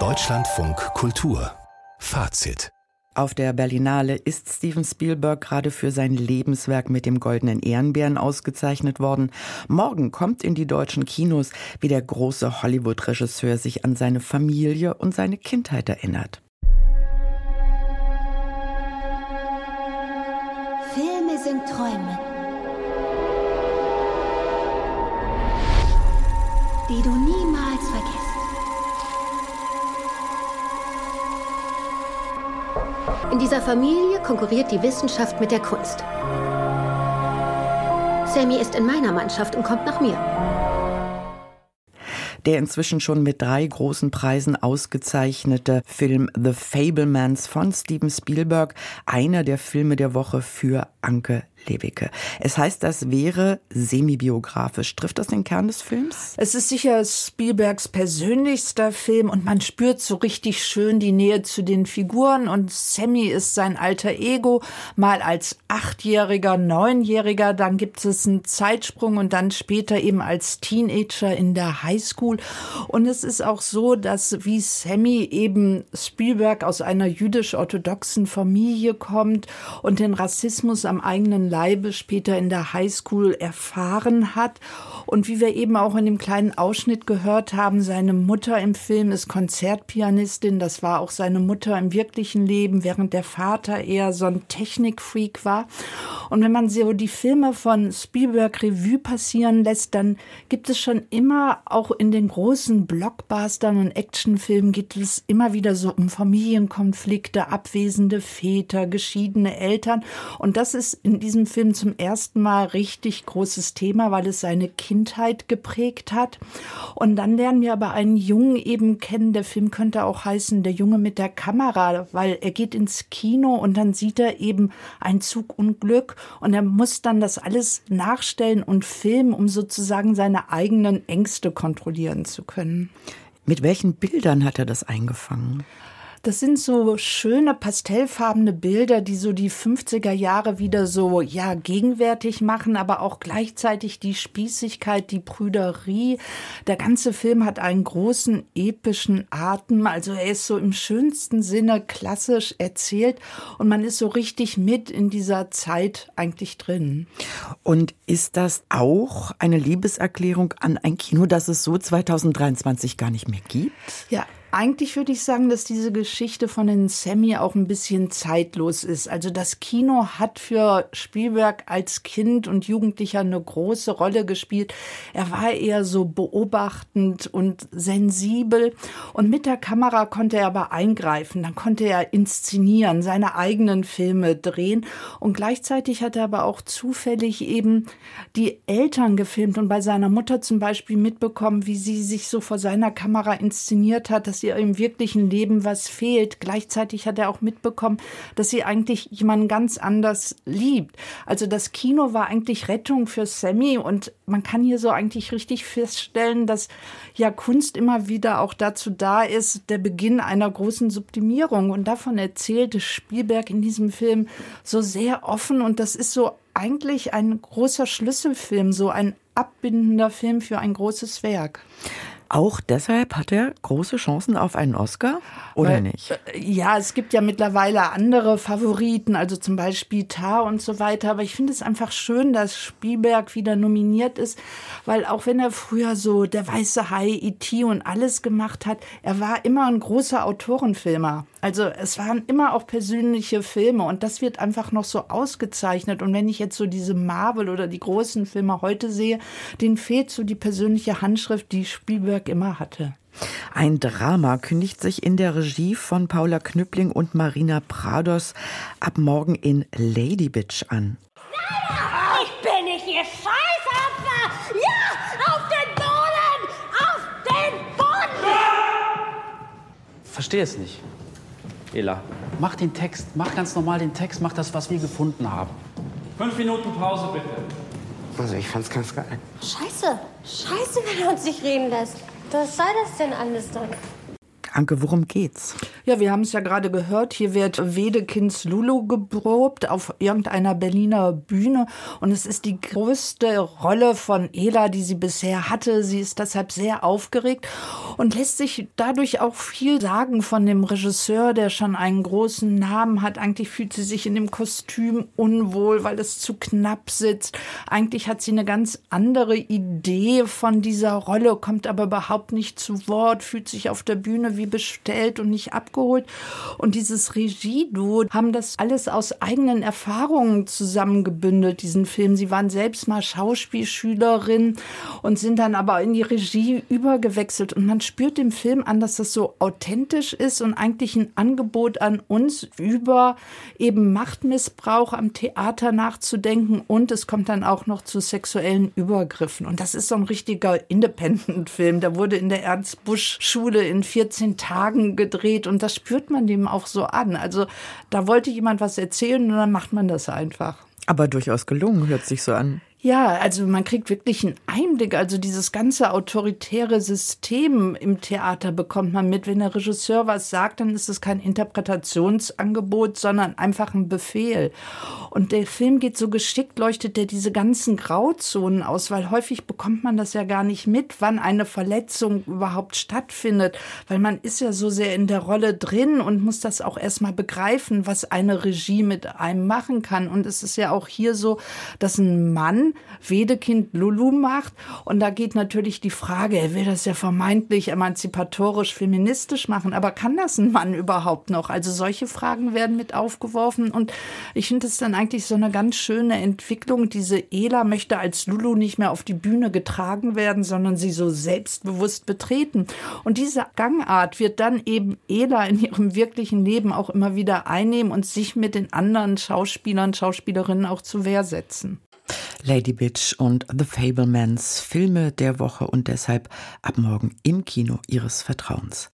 Deutschlandfunk Kultur Fazit auf der Berlinale ist Steven Spielberg gerade für sein Lebenswerk mit dem Goldenen Ehrenbären ausgezeichnet worden. Morgen kommt in die deutschen Kinos, wie der große Hollywood-Regisseur sich an seine Familie und seine Kindheit erinnert. Filme sind Träume, die du niemals In dieser Familie konkurriert die Wissenschaft mit der Kunst. Sammy ist in meiner Mannschaft und kommt nach mir der inzwischen schon mit drei großen Preisen ausgezeichnete Film The Fablemans von Steven Spielberg, einer der Filme der Woche für Anke Lewicke. Es heißt, das wäre semi-biografisch. Trifft das den Kern des Films? Es ist sicher Spielbergs persönlichster Film und man spürt so richtig schön die Nähe zu den Figuren und Sammy ist sein alter Ego, mal als achtjähriger, neunjähriger, dann gibt es einen Zeitsprung und dann später eben als Teenager in der Highschool. Und es ist auch so, dass wie Sammy eben Spielberg aus einer jüdisch-orthodoxen Familie kommt und den Rassismus am eigenen Leibe später in der Highschool erfahren hat. Und wie wir eben auch in dem kleinen Ausschnitt gehört haben, seine Mutter im Film ist Konzertpianistin. Das war auch seine Mutter im wirklichen Leben, während der Vater eher so ein Technikfreak war. Und wenn man so die Filme von Spielberg Revue passieren lässt, dann gibt es schon immer auch in den großen Blockbustern und Actionfilmen geht es immer wieder so um Familienkonflikte, abwesende Väter, geschiedene Eltern. Und das ist in diesem diesem Film zum ersten Mal richtig großes Thema, weil es seine Kindheit geprägt hat. Und dann lernen wir aber einen Jungen eben kennen. Der Film könnte auch heißen Der Junge mit der Kamera, weil er geht ins Kino und dann sieht er eben ein Zugunglück und er muss dann das alles nachstellen und filmen, um sozusagen seine eigenen Ängste kontrollieren zu können. Mit welchen Bildern hat er das eingefangen? Das sind so schöne pastellfarbene Bilder, die so die 50er Jahre wieder so, ja, gegenwärtig machen, aber auch gleichzeitig die Spießigkeit, die Prüderie. Der ganze Film hat einen großen epischen Atem. Also er ist so im schönsten Sinne klassisch erzählt und man ist so richtig mit in dieser Zeit eigentlich drin. Und ist das auch eine Liebeserklärung an ein Kino, das es so 2023 gar nicht mehr gibt? Ja, eigentlich würde ich sagen, dass diese Geschichte von den Sammy auch ein bisschen zeitlos ist. Also das Kino hat für Spielberg als Kind und Jugendlicher eine große Rolle gespielt. Er war eher so beobachtend und sensibel und mit der Kamera konnte er aber eingreifen. Dann konnte er inszenieren, seine eigenen Filme drehen und gleichzeitig hat er aber auch zufällig eben die Eltern gefilmt und bei seiner Mutter zum Beispiel mitbekommen, wie sie sich so vor seiner Kamera inszeniert hat, dass ihr im wirklichen Leben was fehlt. Gleichzeitig hat er auch mitbekommen, dass sie eigentlich jemanden ganz anders liebt. Also das Kino war eigentlich Rettung für Sammy und man kann hier so eigentlich richtig feststellen, dass ja Kunst immer wieder auch dazu da ist, der Beginn einer großen Sublimierung. Und davon erzählte Spielberg in diesem Film so sehr offen und das ist so eigentlich ein großer Schlüsselfilm, so ein abbindender Film für ein großes Werk. Auch deshalb hat er große Chancen auf einen Oscar oder Weil, nicht? Äh, ja, es gibt ja mittlerweile andere Favoriten, also zum Beispiel Tar und so weiter. Aber ich finde es einfach schön, dass Spielberg wieder nominiert ist, weil auch wenn er früher so der weiße Hai, E.T. und alles gemacht hat, er war immer ein großer Autorenfilmer. Also es waren immer auch persönliche Filme und das wird einfach noch so ausgezeichnet. Und wenn ich jetzt so diese Marvel oder die großen Filme heute sehe, denen fehlt so die persönliche Handschrift, die Spielberg immer hatte. Ein Drama kündigt sich in der Regie von Paula Knüppling und Marina Prados ab morgen in Lady Bitch an. Ich bin nicht Ihr Scheißopfer! Ja, auf den Boden! Auf den Boden! Verstehe es nicht. Ela, mach den Text, mach ganz normal den Text, mach das, was wir gefunden haben. Fünf Minuten Pause, bitte. Also, ich fand's ganz geil. Scheiße. Scheiße, wenn er uns nicht reden lässt. Was soll das denn alles dann? Anke, worum geht's? Ja, wir haben es ja gerade gehört. Hier wird Wedekinds Lulu geprobt auf irgendeiner Berliner Bühne. Und es ist die größte Rolle von Ela, die sie bisher hatte. Sie ist deshalb sehr aufgeregt und lässt sich dadurch auch viel sagen von dem Regisseur, der schon einen großen Namen hat. Eigentlich fühlt sie sich in dem Kostüm unwohl, weil es zu knapp sitzt. Eigentlich hat sie eine ganz andere Idee von dieser Rolle, kommt aber überhaupt nicht zu Wort, fühlt sich auf der Bühne wie irgendwie bestellt und nicht abgeholt. Und dieses Regie-Duo haben das alles aus eigenen Erfahrungen zusammengebündelt, diesen Film. Sie waren selbst mal Schauspielschülerin und sind dann aber in die Regie übergewechselt. Und man spürt dem Film an, dass das so authentisch ist und eigentlich ein Angebot an uns über eben Machtmissbrauch am Theater nachzudenken. Und es kommt dann auch noch zu sexuellen Übergriffen. Und das ist so ein richtiger Independent-Film. Der wurde in der Ernst-Busch-Schule in 14 Tagen gedreht und das spürt man dem auch so an. Also da wollte jemand was erzählen und dann macht man das einfach. Aber durchaus gelungen, hört sich so an. Ja, also man kriegt wirklich einen Einblick. Also dieses ganze autoritäre System im Theater bekommt man mit. Wenn der Regisseur was sagt, dann ist es kein Interpretationsangebot, sondern einfach ein Befehl. Und der Film geht so geschickt, leuchtet er diese ganzen Grauzonen aus, weil häufig bekommt man das ja gar nicht mit, wann eine Verletzung überhaupt stattfindet, weil man ist ja so sehr in der Rolle drin und muss das auch erstmal begreifen, was eine Regie mit einem machen kann. Und es ist ja auch hier so, dass ein Mann Wedekind Lulu macht. Und da geht natürlich die Frage, er will das ja vermeintlich emanzipatorisch feministisch machen, aber kann das ein Mann überhaupt noch? Also solche Fragen werden mit aufgeworfen und ich finde es dann eigentlich so eine ganz schöne Entwicklung. Diese Ela möchte als Lulu nicht mehr auf die Bühne getragen werden, sondern sie so selbstbewusst betreten. Und diese Gangart wird dann eben Ela in ihrem wirklichen Leben auch immer wieder einnehmen und sich mit den anderen Schauspielern, Schauspielerinnen auch zu Wehr setzen. Lady Bitch und The Fablemans, Filme der Woche und deshalb ab morgen im Kino Ihres Vertrauens.